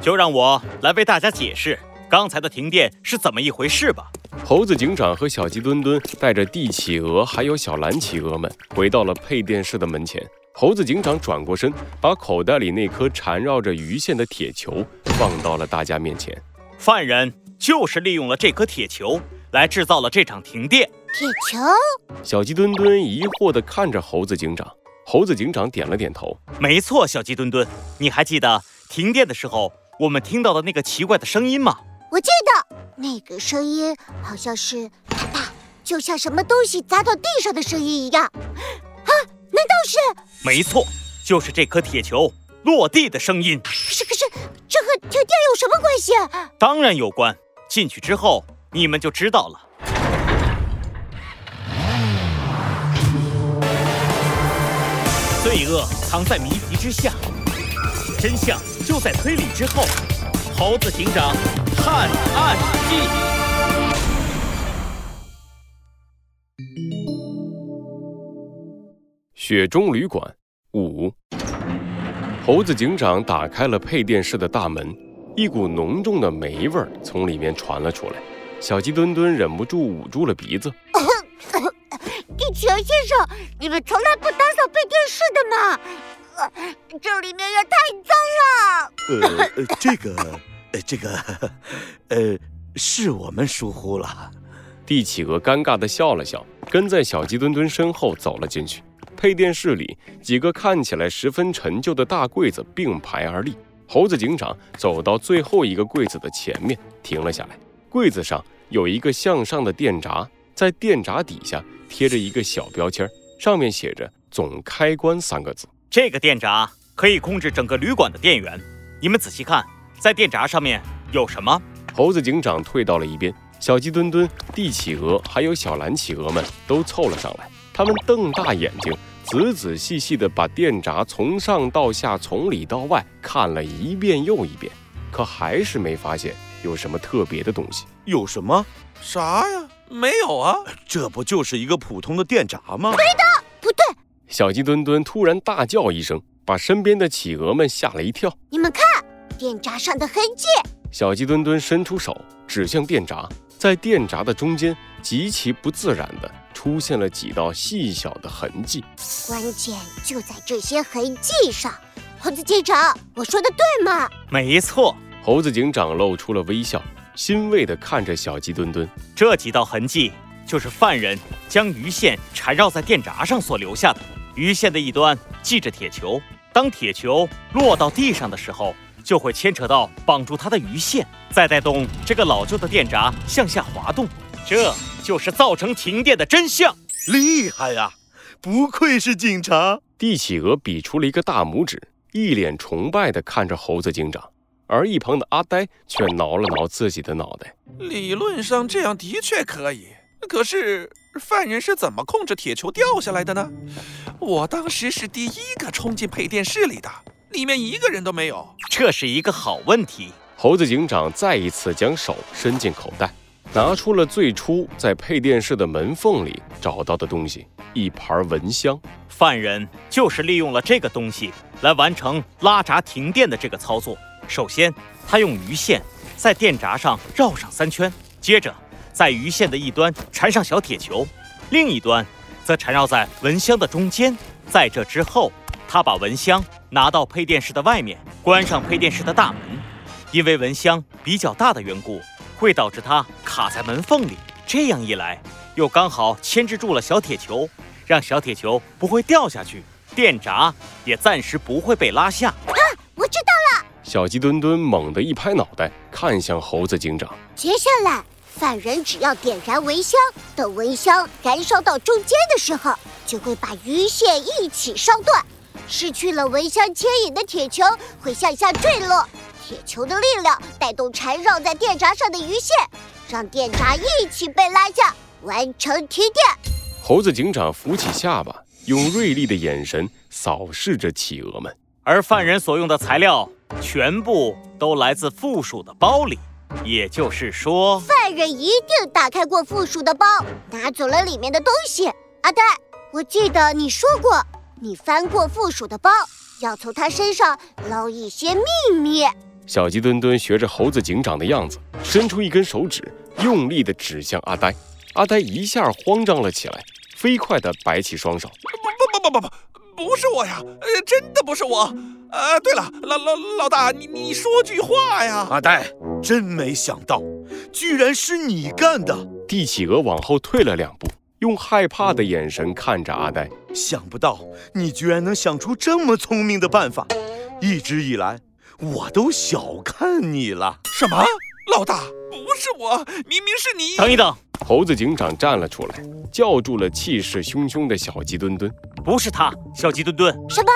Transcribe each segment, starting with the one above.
就让我来为大家解释刚才的停电是怎么一回事吧。猴子警长和小鸡墩墩带着帝企鹅还有小蓝企鹅们回到了配电室的门前。猴子警长转过身，把口袋里那颗缠绕着鱼线的铁球放到了大家面前。犯人就是利用了这颗铁球来制造了这场停电。铁球？小鸡墩墩疑惑地看着猴子警长。猴子警长点了点头。没错，小鸡墩墩，你还记得停电的时候我们听到的那个奇怪的声音吗？我记得，那个声音好像是啪啪，就像什么东西砸到地上的声音一样。啊难道是？没错，就是这颗铁球落地的声音。可是，可是，这和停电有什么关系？当然有关。进去之后，你们就知道了。罪恶藏在谜题之下，真相就在推理之后。猴子警长探案记。雪中旅馆五，猴子警长打开了配电室的大门，一股浓重的霉味儿从里面传了出来。小鸡墩墩忍不住捂住了鼻子。地球先生，你们从来不打扫配电室的吗？这里面也太脏了。呃，这个，这个，呃，是我们疏忽了。帝企鹅尴尬地笑了笑，跟在小鸡墩墩身后走了进去。配电室里，几个看起来十分陈旧的大柜子并排而立。猴子警长走到最后一个柜子的前面，停了下来。柜子上有一个向上的电闸，在电闸底下贴着一个小标签，上面写着“总开关”三个字。这个电闸可以控制整个旅馆的电源。你们仔细看，在电闸上面有什么？猴子警长退到了一边，小鸡墩墩、帝企鹅还有小蓝企鹅们都凑了上来。他们瞪大眼睛，仔仔细细地把电闸从上到下、从里到外看了一遍又一遍，可还是没发现有什么特别的东西。有什么？啥呀？没有啊！这不就是一个普通的电闸吗？对的！小鸡墩墩突然大叫一声，把身边的企鹅们吓了一跳。你们看，电闸上的痕迹！小鸡墩墩伸出手指向电闸，在电闸的中间，极其不自然的。出现了几道细小的痕迹，关键就在这些痕迹上。猴子警长，我说的对吗？没错。猴子警长露出了微笑，欣慰地看着小鸡墩墩。这几道痕迹就是犯人将鱼线缠绕在电闸上所留下的。鱼线的一端系着铁球，当铁球落到地上的时候，就会牵扯到绑住它的鱼线，再带动这个老旧的电闸向下滑动。这就是造成停电的真相，厉害呀！不愧是警察。帝企鹅比出了一个大拇指，一脸崇拜地看着猴子警长，而一旁的阿呆却挠了挠自己的脑袋。理论上这样的确可以，可是犯人是怎么控制铁球掉下来的呢？我当时是第一个冲进配电室里的，里面一个人都没有。这是一个好问题。猴子警长再一次将手伸进口袋。拿出了最初在配电室的门缝里找到的东西——一盘蚊香。犯人就是利用了这个东西来完成拉闸停电的这个操作。首先，他用鱼线在电闸上绕上三圈，接着在鱼线的一端缠上小铁球，另一端则缠绕在蚊香的中间。在这之后，他把蚊香拿到配电室的外面，关上配电室的大门。因为蚊香比较大的缘故。会导致它卡在门缝里，这样一来，又刚好牵制住了小铁球，让小铁球不会掉下去，电闸也暂时不会被拉下。啊，我知道了！小鸡墩墩猛地一拍脑袋，看向猴子警长。接下来，犯人只要点燃蚊香，等蚊香燃烧到中间的时候，就会把鱼线一起烧断，失去了蚊香牵引的铁球会向下坠落。铁球的力量带动缠绕在电闸上的鱼线，让电闸一起被拉下，完成停电。猴子警长扶起下巴，用锐利的眼神扫视着企鹅们。而犯人所用的材料全部都来自附属的包里，也就是说，犯人一定打开过附属的包，拿走了里面的东西。阿呆，我记得你说过，你翻过附属的包，要从他身上捞一些秘密。小鸡墩墩学着猴子警长的样子，伸出一根手指，用力地指向阿呆。阿呆一下慌张了起来，飞快地摆起双手。不不不不不，不是我呀，呃，真的不是我。呃，对了，老老老大，你你说句话呀！阿呆，真没想到，居然是你干的！帝企鹅往后退了两步，用害怕的眼神看着阿呆。想不到你居然能想出这么聪明的办法，一直以来。我都小看你了！什么？老大，不是我，明明是你！等一等！猴子警长站了出来，叫住了气势汹汹的小鸡墩墩。不是他，小鸡墩墩。什么？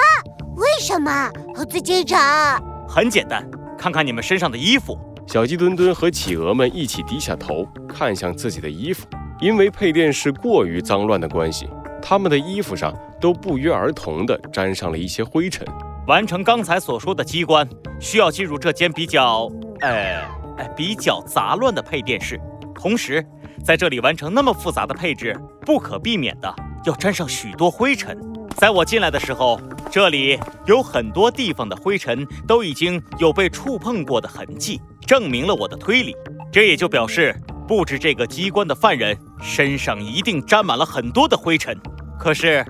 为什么？猴子警长？很简单，看看你们身上的衣服。小鸡墩墩和企鹅们一起低下头，看向自己的衣服。因为配电室过于脏乱的关系，他们的衣服上都不约而同地沾上了一些灰尘。完成刚才所说的机关，需要进入这间比较，呃，比较杂乱的配电室。同时，在这里完成那么复杂的配置，不可避免的要沾上许多灰尘。在我进来的时候，这里有很多地方的灰尘都已经有被触碰过的痕迹，证明了我的推理。这也就表示，布置这个机关的犯人身上一定沾满了很多的灰尘。可是，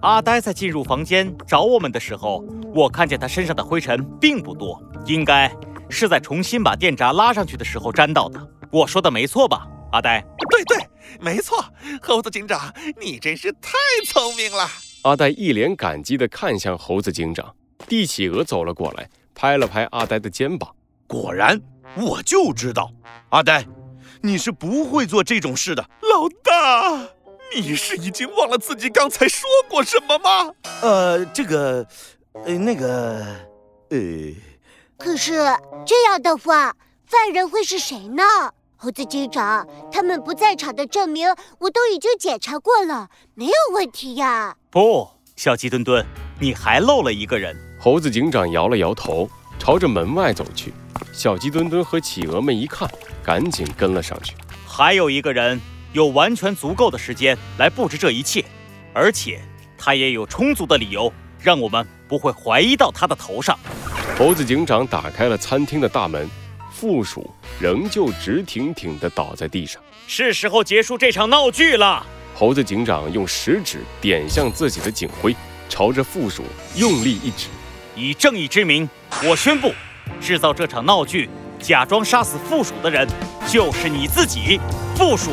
阿呆在进入房间找我们的时候。我看见他身上的灰尘并不多，应该是在重新把电闸拉上去的时候沾到的。我说的没错吧，阿呆？对对，没错。猴子警长，你真是太聪明了。阿呆一脸感激地看向猴子警长。帝企鹅走了过来，拍了拍阿呆的肩膀。果然，我就知道，阿呆，你是不会做这种事的。老大，你是已经忘了自己刚才说过什么吗？呃，这个。呃，那个，呃，可是这样的话，犯人会是谁呢？猴子警长，他们不在场的证明我都已经检查过了，没有问题呀。不，小鸡墩墩，你还漏了一个人。猴子警长摇了摇头，朝着门外走去。小鸡墩墩和企鹅们一看，赶紧跟了上去。还有一个人有完全足够的时间来布置这一切，而且他也有充足的理由。让我们不会怀疑到他的头上。猴子警长打开了餐厅的大门，负鼠仍旧直挺挺地倒在地上。是时候结束这场闹剧了。猴子警长用食指点向自己的警徽，朝着负鼠用力一指：“以正义之名，我宣布，制造这场闹剧、假装杀死负鼠的人，就是你自己，负鼠。”